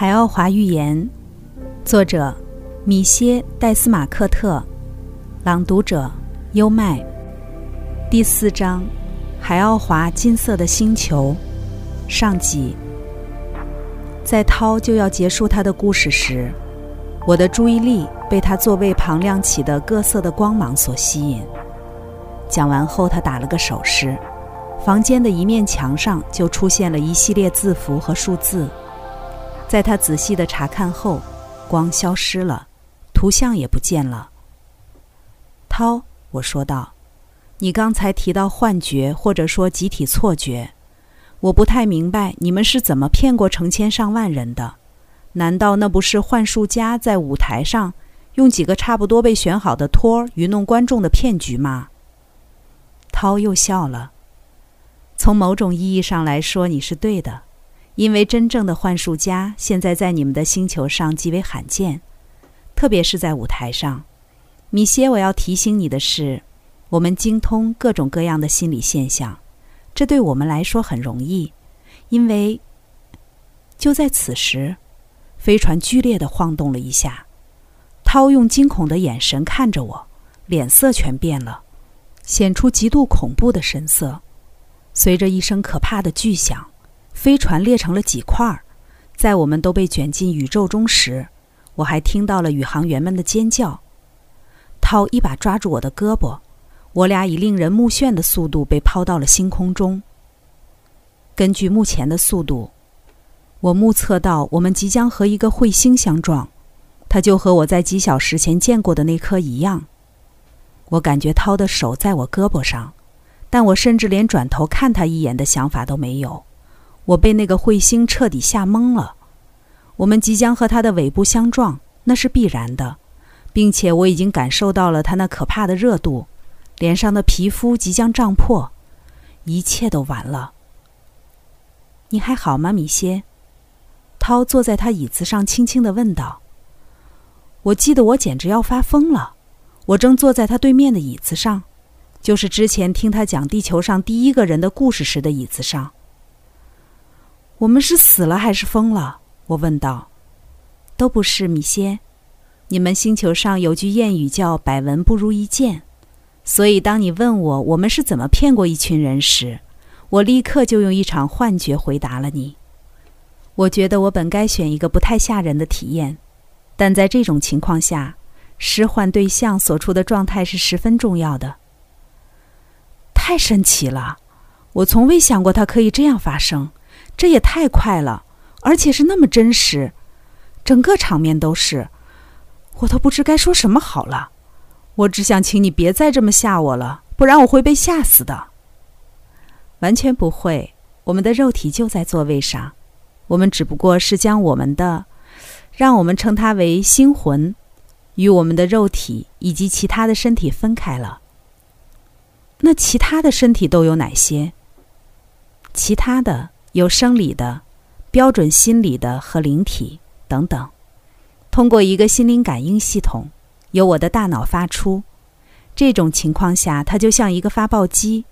海奥华寓言，作者米歇·戴斯马克特，朗读者优麦。第四章：海奥华金色的星球，上集。在涛就要结束他的故事时，我的注意力被他座位旁亮起的各色的光芒所吸引。讲完后，他打了个手势，房间的一面墙上就出现了一系列字符和数字。在他仔细的查看后，光消失了，图像也不见了。涛，我说道：“你刚才提到幻觉，或者说集体错觉，我不太明白你们是怎么骗过成千上万人的？难道那不是幻术家在舞台上用几个差不多被选好的托儿愚弄观众的骗局吗？”涛又笑了。从某种意义上来说，你是对的。因为真正的幻术家现在在你们的星球上极为罕见，特别是在舞台上。米歇，我要提醒你的是，我们精通各种各样的心理现象，这对我们来说很容易。因为就在此时，飞船剧烈的晃动了一下，涛用惊恐的眼神看着我，脸色全变了，显出极度恐怖的神色。随着一声可怕的巨响。飞船裂成了几块儿，在我们都被卷进宇宙中时，我还听到了宇航员们的尖叫。涛一把抓住我的胳膊，我俩以令人目眩的速度被抛到了星空中。根据目前的速度，我目测到我们即将和一个彗星相撞，它就和我在几小时前见过的那颗一样。我感觉涛的手在我胳膊上，但我甚至连转头看他一眼的想法都没有。我被那个彗星彻底吓懵了，我们即将和它的尾部相撞，那是必然的，并且我已经感受到了它那可怕的热度，脸上的皮肤即将胀破，一切都完了。你还好吗，米歇？涛坐在他椅子上，轻轻地问道。我记得我简直要发疯了，我正坐在他对面的椅子上，就是之前听他讲地球上第一个人的故事时的椅子上。我们是死了还是疯了？我问道。都不是，米歇。你们星球上有句谚语叫“百闻不如一见”，所以当你问我我们是怎么骗过一群人时，我立刻就用一场幻觉回答了你。我觉得我本该选一个不太吓人的体验，但在这种情况下，施幻对象所处的状态是十分重要的。太神奇了！我从未想过它可以这样发生。这也太快了，而且是那么真实，整个场面都是，我都不知该说什么好了。我只想请你别再这么吓我了，不然我会被吓死的。完全不会，我们的肉体就在座位上，我们只不过是将我们的，让我们称它为星魂，与我们的肉体以及其他的身体分开了。那其他的身体都有哪些？其他的。有生理的、标准心理的和灵体等等，通过一个心灵感应系统，由我的大脑发出。这种情况下，它就像一个发报机，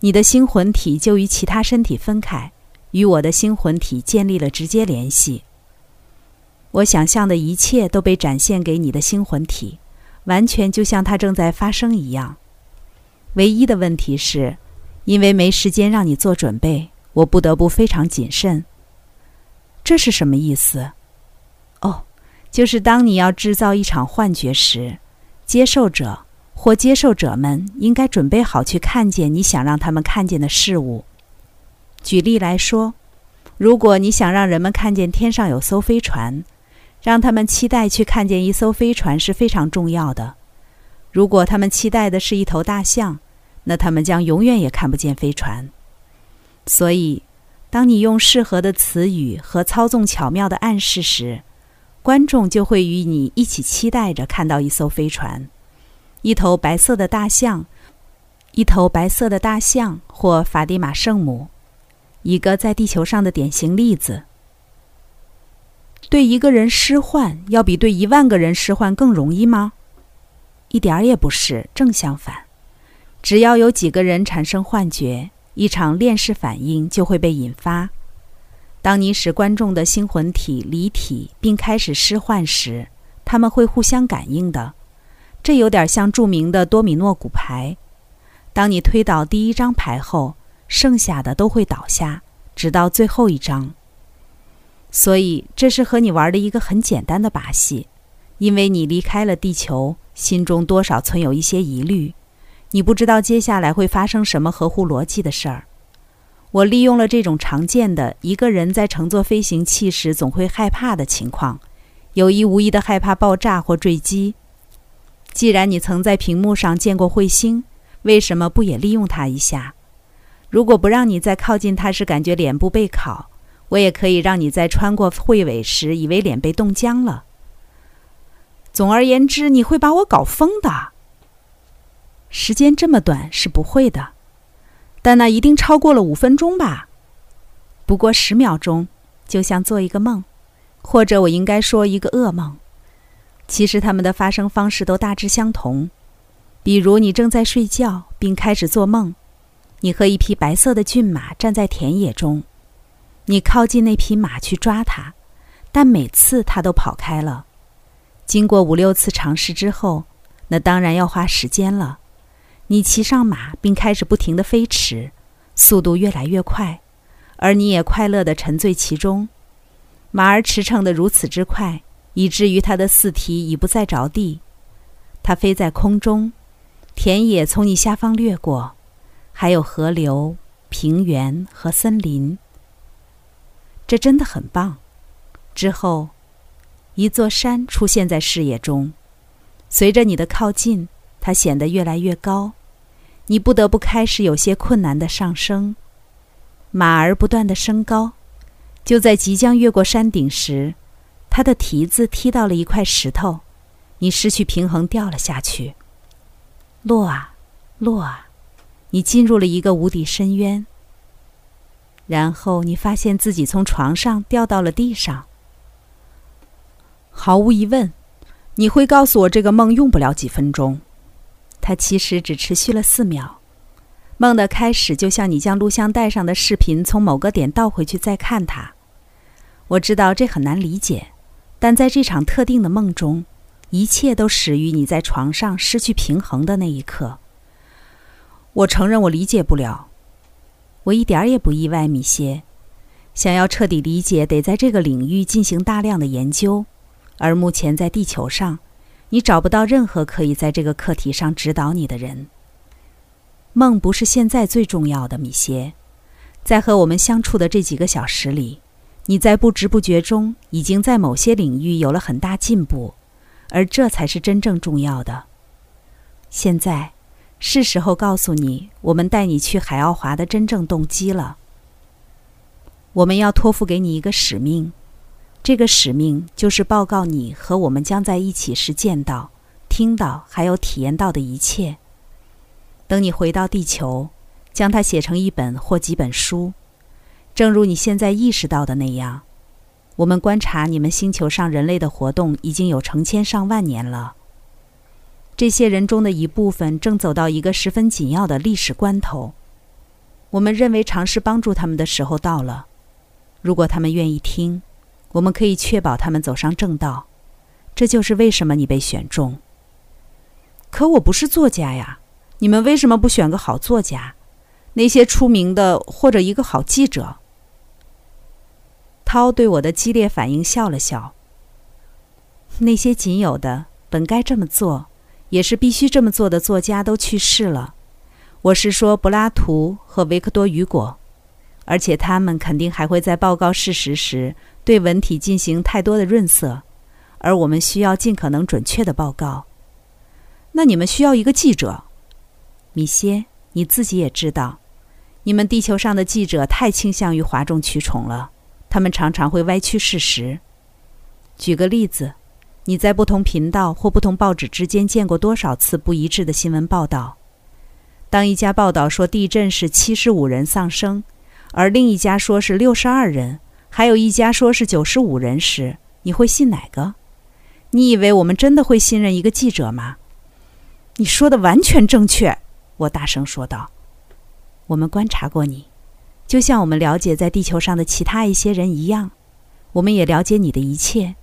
你的星魂体就与其他身体分开，与我的星魂体建立了直接联系。我想象的一切都被展现给你的星魂体，完全就像它正在发生一样。唯一的问题是，因为没时间让你做准备。我不得不非常谨慎。这是什么意思？哦，就是当你要制造一场幻觉时，接受者或接受者们应该准备好去看见你想让他们看见的事物。举例来说，如果你想让人们看见天上有艘飞船，让他们期待去看见一艘飞船是非常重要的。如果他们期待的是一头大象，那他们将永远也看不见飞船。所以，当你用适合的词语和操纵巧妙的暗示时，观众就会与你一起期待着看到一艘飞船，一头白色的大象，一头白色的大象或法蒂玛圣母，一个在地球上的典型例子。对一个人施幻，要比对一万个人施幻更容易吗？一点儿也不是，正相反，只要有几个人产生幻觉。一场链式反应就会被引发。当你使观众的星魂体离体并开始失幻时，他们会互相感应的。这有点像著名的多米诺骨牌。当你推倒第一张牌后，剩下的都会倒下，直到最后一张。所以，这是和你玩的一个很简单的把戏，因为你离开了地球，心中多少存有一些疑虑，你不知道接下来会发生什么合乎逻辑的事儿。我利用了这种常见的一个人在乘坐飞行器时总会害怕的情况，有意无意的害怕爆炸或坠机。既然你曾在屏幕上见过彗星，为什么不也利用它一下？如果不让你再靠近它时感觉脸部被烤，我也可以让你在穿过彗尾时以为脸被冻僵了。总而言之，你会把我搞疯的。时间这么短是不会的。但那一定超过了五分钟吧？不过十秒钟，就像做一个梦，或者我应该说一个噩梦。其实他们的发生方式都大致相同。比如你正在睡觉并开始做梦，你和一匹白色的骏马站在田野中，你靠近那匹马去抓它，但每次它都跑开了。经过五六次尝试之后，那当然要花时间了。你骑上马，并开始不停地飞驰，速度越来越快，而你也快乐地沉醉其中。马儿驰骋得如此之快，以至于它的四蹄已不再着地。它飞在空中，田野从你下方掠过，还有河流、平原和森林。这真的很棒。之后，一座山出现在视野中，随着你的靠近。它显得越来越高，你不得不开始有些困难的上升。马儿不断的升高，就在即将越过山顶时，它的蹄子踢到了一块石头，你失去平衡掉了下去。落啊，落啊，你进入了一个无底深渊。然后你发现自己从床上掉到了地上。毫无疑问，你会告诉我这个梦用不了几分钟。它其实只持续了四秒。梦的开始就像你将录像带上的视频从某个点倒回去再看它。我知道这很难理解，但在这场特定的梦中，一切都始于你在床上失去平衡的那一刻。我承认我理解不了。我一点儿也不意外，米歇。想要彻底理解，得在这个领域进行大量的研究，而目前在地球上。你找不到任何可以在这个课题上指导你的人。梦不是现在最重要的，米歇。在和我们相处的这几个小时里，你在不知不觉中已经在某些领域有了很大进步，而这才是真正重要的。现在，是时候告诉你，我们带你去海奥华的真正动机了。我们要托付给你一个使命。这个使命就是报告你和我们将在一起时见到、听到还有体验到的一切。等你回到地球，将它写成一本或几本书，正如你现在意识到的那样。我们观察你们星球上人类的活动已经有成千上万年了。这些人中的一部分正走到一个十分紧要的历史关头。我们认为尝试帮助他们的时候到了。如果他们愿意听。我们可以确保他们走上正道，这就是为什么你被选中。可我不是作家呀，你们为什么不选个好作家？那些出名的或者一个好记者？涛对我的激烈反应笑了笑。那些仅有的本该这么做，也是必须这么做的作家都去世了。我是说柏拉图和维克多·雨果，而且他们肯定还会在报告事实时。对文体进行太多的润色，而我们需要尽可能准确的报告。那你们需要一个记者，米歇，你自己也知道，你们地球上的记者太倾向于哗众取宠了，他们常常会歪曲事实。举个例子，你在不同频道或不同报纸之间见过多少次不一致的新闻报道？当一家报道说地震是七十五人丧生，而另一家说是六十二人。还有一家说是九十五人时，你会信哪个？你以为我们真的会信任一个记者吗？你说的完全正确，我大声说道。我们观察过你，就像我们了解在地球上的其他一些人一样，我们也了解你的一切，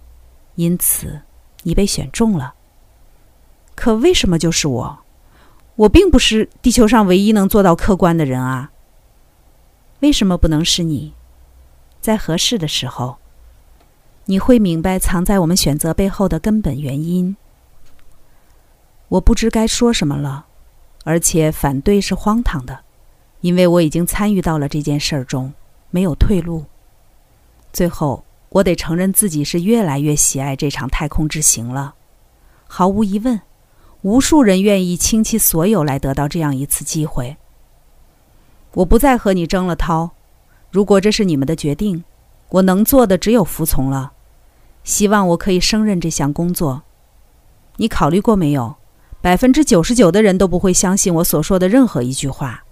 因此你被选中了。可为什么就是我？我并不是地球上唯一能做到客观的人啊。为什么不能是你？在合适的时候，你会明白藏在我们选择背后的根本原因。我不知该说什么了，而且反对是荒唐的。因为我已经参与到了这件事儿中，没有退路。最后，我得承认自己是越来越喜爱这场太空之行了。毫无疑问，无数人愿意倾其所有来得到这样一次机会。我不再和你争了，涛。如果这是你们的决定，我能做的只有服从了。希望我可以胜任这项工作。你考虑过没有？百分之九十九的人都不会相信我所说的任何一句话。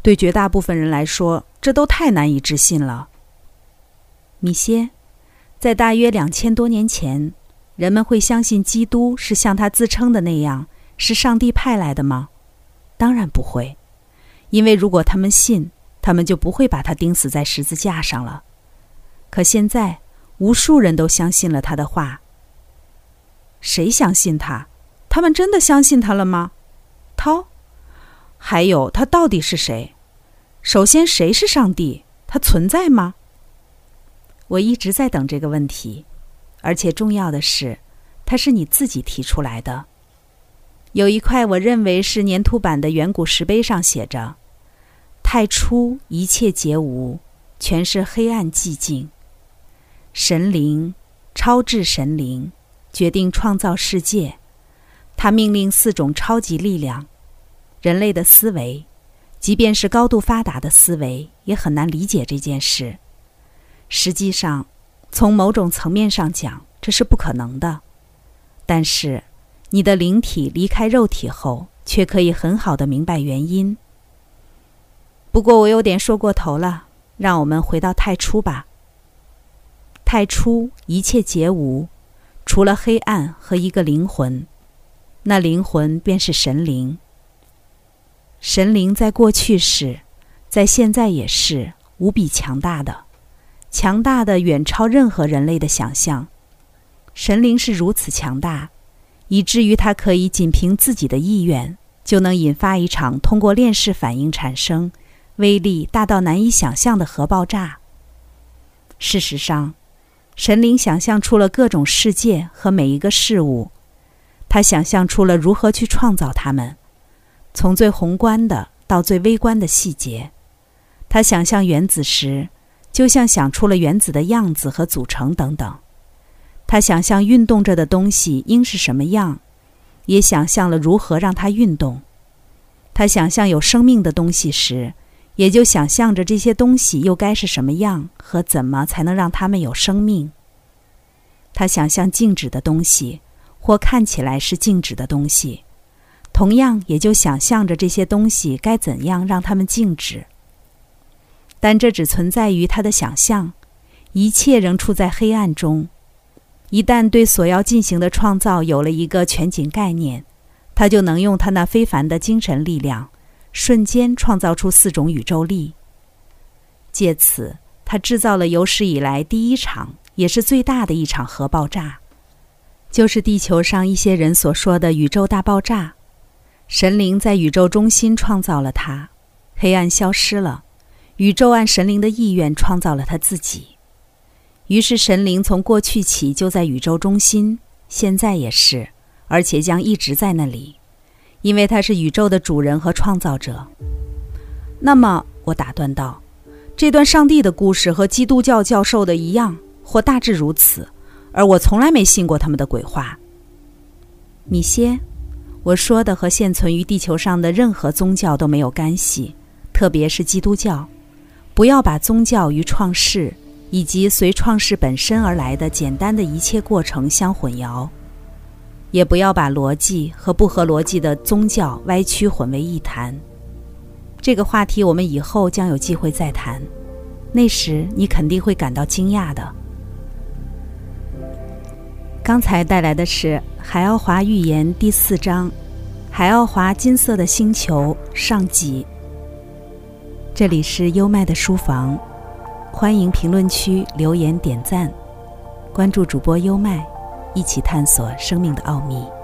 对绝大部分人来说，这都太难以置信了。米歇，在大约两千多年前，人们会相信基督是像他自称的那样是上帝派来的吗？当然不会，因为如果他们信，他们就不会把他钉死在十字架上了。可现在，无数人都相信了他的话。谁相信他？他们真的相信他了吗？涛。还有，他到底是谁？首先，谁是上帝？他存在吗？我一直在等这个问题，而且重要的是，它是你自己提出来的。有一块我认为是粘土板的远古石碑上写着：“太初一切皆无，全是黑暗寂静。神灵，超智神灵，决定创造世界。他命令四种超级力量。”人类的思维，即便是高度发达的思维，也很难理解这件事。实际上，从某种层面上讲，这是不可能的。但是，你的灵体离开肉体后，却可以很好的明白原因。不过，我有点说过头了。让我们回到太初吧。太初一切皆无，除了黑暗和一个灵魂，那灵魂便是神灵。神灵在过去是，在现在也是无比强大的，强大的远超任何人类的想象。神灵是如此强大，以至于它可以仅凭自己的意愿，就能引发一场通过链式反应产生、威力大到难以想象的核爆炸。事实上，神灵想象出了各种世界和每一个事物，他想象出了如何去创造它们。从最宏观的到最微观的细节，他想象原子时，就像想出了原子的样子和组成等等。他想象运动着的东西应是什么样，也想象了如何让它运动。他想象有生命的东西时，也就想象着这些东西又该是什么样和怎么才能让它们有生命。他想象静止的东西，或看起来是静止的东西。同样，也就想象着这些东西该怎样让它们静止。但这只存在于他的想象，一切仍处在黑暗中。一旦对所要进行的创造有了一个全景概念，他就能用他那非凡的精神力量，瞬间创造出四种宇宙力。借此，他制造了有史以来第一场，也是最大的一场核爆炸，就是地球上一些人所说的宇宙大爆炸。神灵在宇宙中心创造了它，黑暗消失了，宇宙按神灵的意愿创造了他自己。于是神灵从过去起就在宇宙中心，现在也是，而且将一直在那里，因为他是宇宙的主人和创造者。那么我打断道：“这段上帝的故事和基督教教授的一样，或大致如此，而我从来没信过他们的鬼话。”米歇。我说的和现存于地球上的任何宗教都没有干系，特别是基督教。不要把宗教与创世以及随创世本身而来的简单的一切过程相混淆，也不要把逻辑和不合逻辑的宗教歪曲混为一谈。这个话题我们以后将有机会再谈，那时你肯定会感到惊讶的。刚才带来的是《海奥华寓言》第四章，《海奥华金色的星球》上集。这里是优麦的书房，欢迎评论区留言点赞，关注主播优麦，一起探索生命的奥秘。